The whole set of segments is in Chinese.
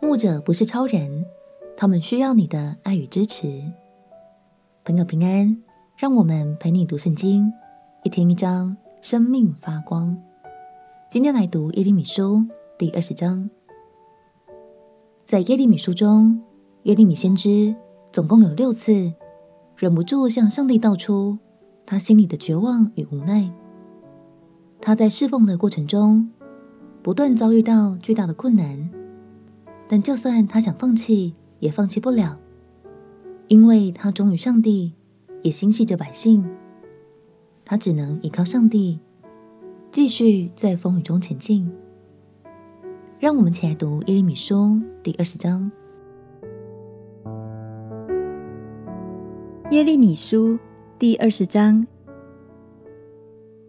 牧者不是超人，他们需要你的爱与支持。朋友平安，让我们陪你读圣经，一天一章，生命发光。今天来读耶利米书第二十章。在耶利米书中，耶利米先知总共有六次忍不住向上帝道出他心里的绝望与无奈。他在侍奉的过程中，不断遭遇到巨大的困难。但就算他想放弃，也放弃不了，因为他忠于上帝，也心系着百姓，他只能依靠上帝，继续在风雨中前进。让我们起来读耶利米书第二十章。耶利米书第二十章，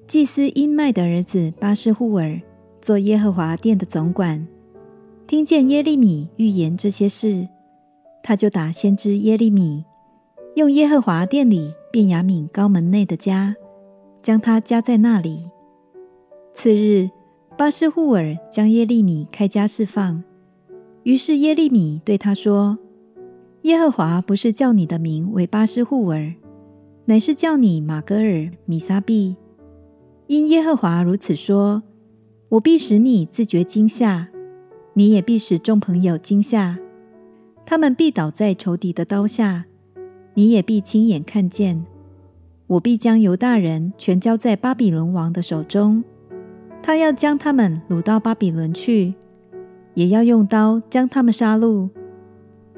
祭司因麦的儿子巴士户尔做耶和华殿的总管。听见耶利米预言这些事，他就打先知耶利米，用耶和华殿里便雅悯高门内的家，将他枷在那里。次日，巴施户尔将耶利米开枷释放。于是耶利米对他说：“耶和华不是叫你的名为巴施户尔，乃是叫你玛革尔米撒毕。因耶和华如此说：我必使你自觉惊吓。”你也必使众朋友惊吓，他们必倒在仇敌的刀下；你也必亲眼看见，我必将犹大人全交在巴比伦王的手中，他要将他们掳到巴比伦去，也要用刀将他们杀戮，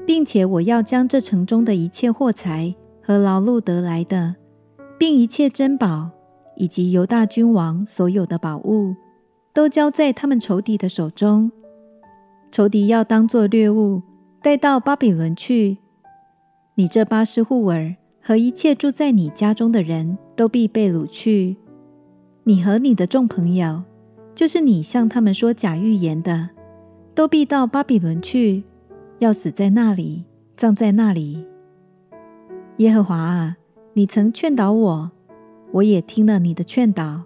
并且我要将这城中的一切货财和劳碌得来的，并一切珍宝，以及犹大君王所有的宝物，都交在他们仇敌的手中。仇敌要当作掠物带到巴比伦去，你这巴施户尔和一切住在你家中的人都必被掳去。你和你的众朋友，就是你向他们说假预言的，都必到巴比伦去，要死在那里，葬在那里。耶和华啊，你曾劝导我，我也听了你的劝导。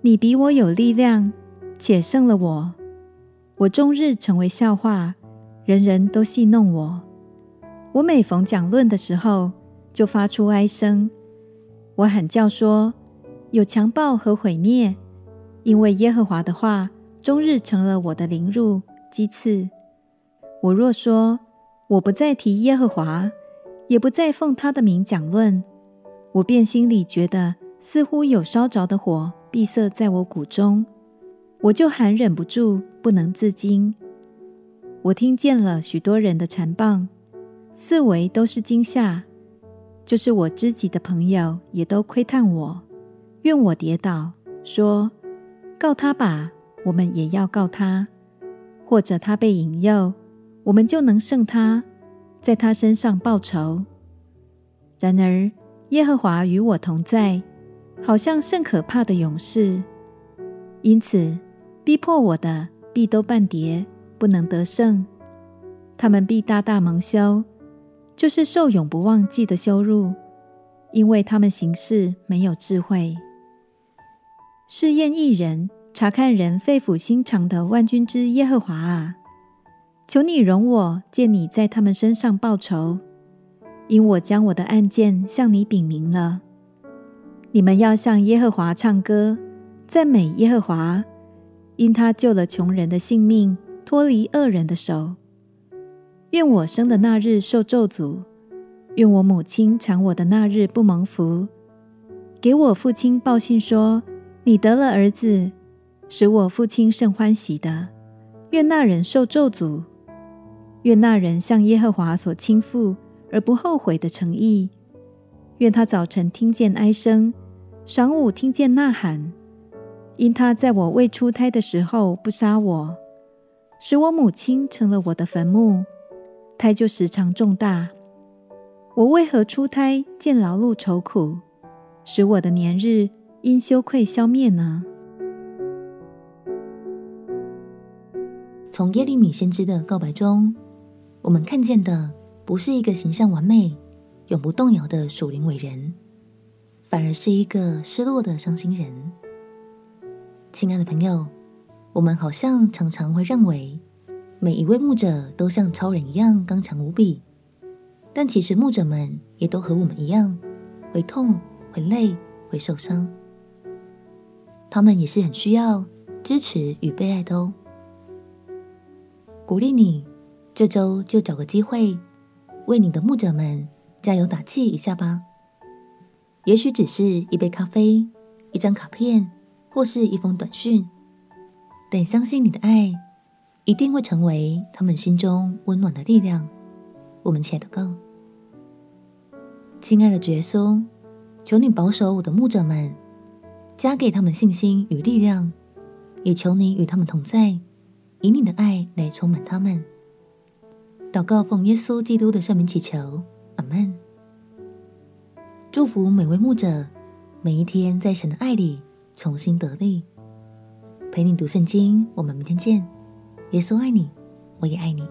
你比我有力量，且胜了我。我终日成为笑话，人人都戏弄我。我每逢讲论的时候，就发出哀声。我喊叫说：有强暴和毁灭，因为耶和华的话终日成了我的凌辱讥刺。我若说我不再提耶和华，也不再奉他的名讲论，我便心里觉得似乎有烧着的火闭塞在我骨中。我就喊忍不住，不能自禁。我听见了许多人的谗谤，四围都是惊吓，就是我知己的朋友也都窥探我，愿我跌倒，说：告他吧，我们也要告他；或者他被引诱，我们就能胜他，在他身上报仇。然而耶和华与我同在，好像甚可怕的勇士，因此。逼迫我的必都绊跌，不能得胜；他们必大大蒙羞，就是受永不忘记的羞辱，因为他们行事没有智慧。试验一人，察看人肺腑心肠的万军之耶和华啊，求你容我见你在他们身上报仇，因我将我的案件向你禀明了。你们要向耶和华唱歌，赞美耶和华。因他救了穷人的性命，脱离恶人的手。愿我生的那日受咒诅，愿我母亲产我的那日不蒙福。给我父亲报信说，你得了儿子，使我父亲甚欢喜的。愿那人受咒诅。愿那人向耶和华所倾覆而不后悔的诚意。愿他早晨听见哀声，晌午听见呐喊。因他在我未出胎的时候不杀我，使我母亲成了我的坟墓，胎就时常重大。我为何出胎见劳碌愁苦，使我的年日因羞愧消灭呢？从耶利米先知的告白中，我们看见的不是一个形象完美、永不动摇的属灵伟人，反而是一个失落的伤心人。亲爱的朋友，我们好像常常会认为每一位牧者都像超人一样刚强无比，但其实牧者们也都和我们一样，会痛、会累、会受伤。他们也是很需要支持与被爱的哦。鼓励你，这周就找个机会，为你的牧者们加油打气一下吧。也许只是一杯咖啡、一张卡片，或是一封短讯，但相信你的爱一定会成为他们心中温暖的力量。我们且祷告，亲爱的耶稣，求你保守我的牧者们。加给他们信心与力量，也求你与他们同在，以你的爱来充满他们。祷告奉耶稣基督的圣名祈求，阿门。祝福每位牧者，每一天在神的爱里重新得力。陪你读圣经，我们明天见。耶稣爱你，我也爱你。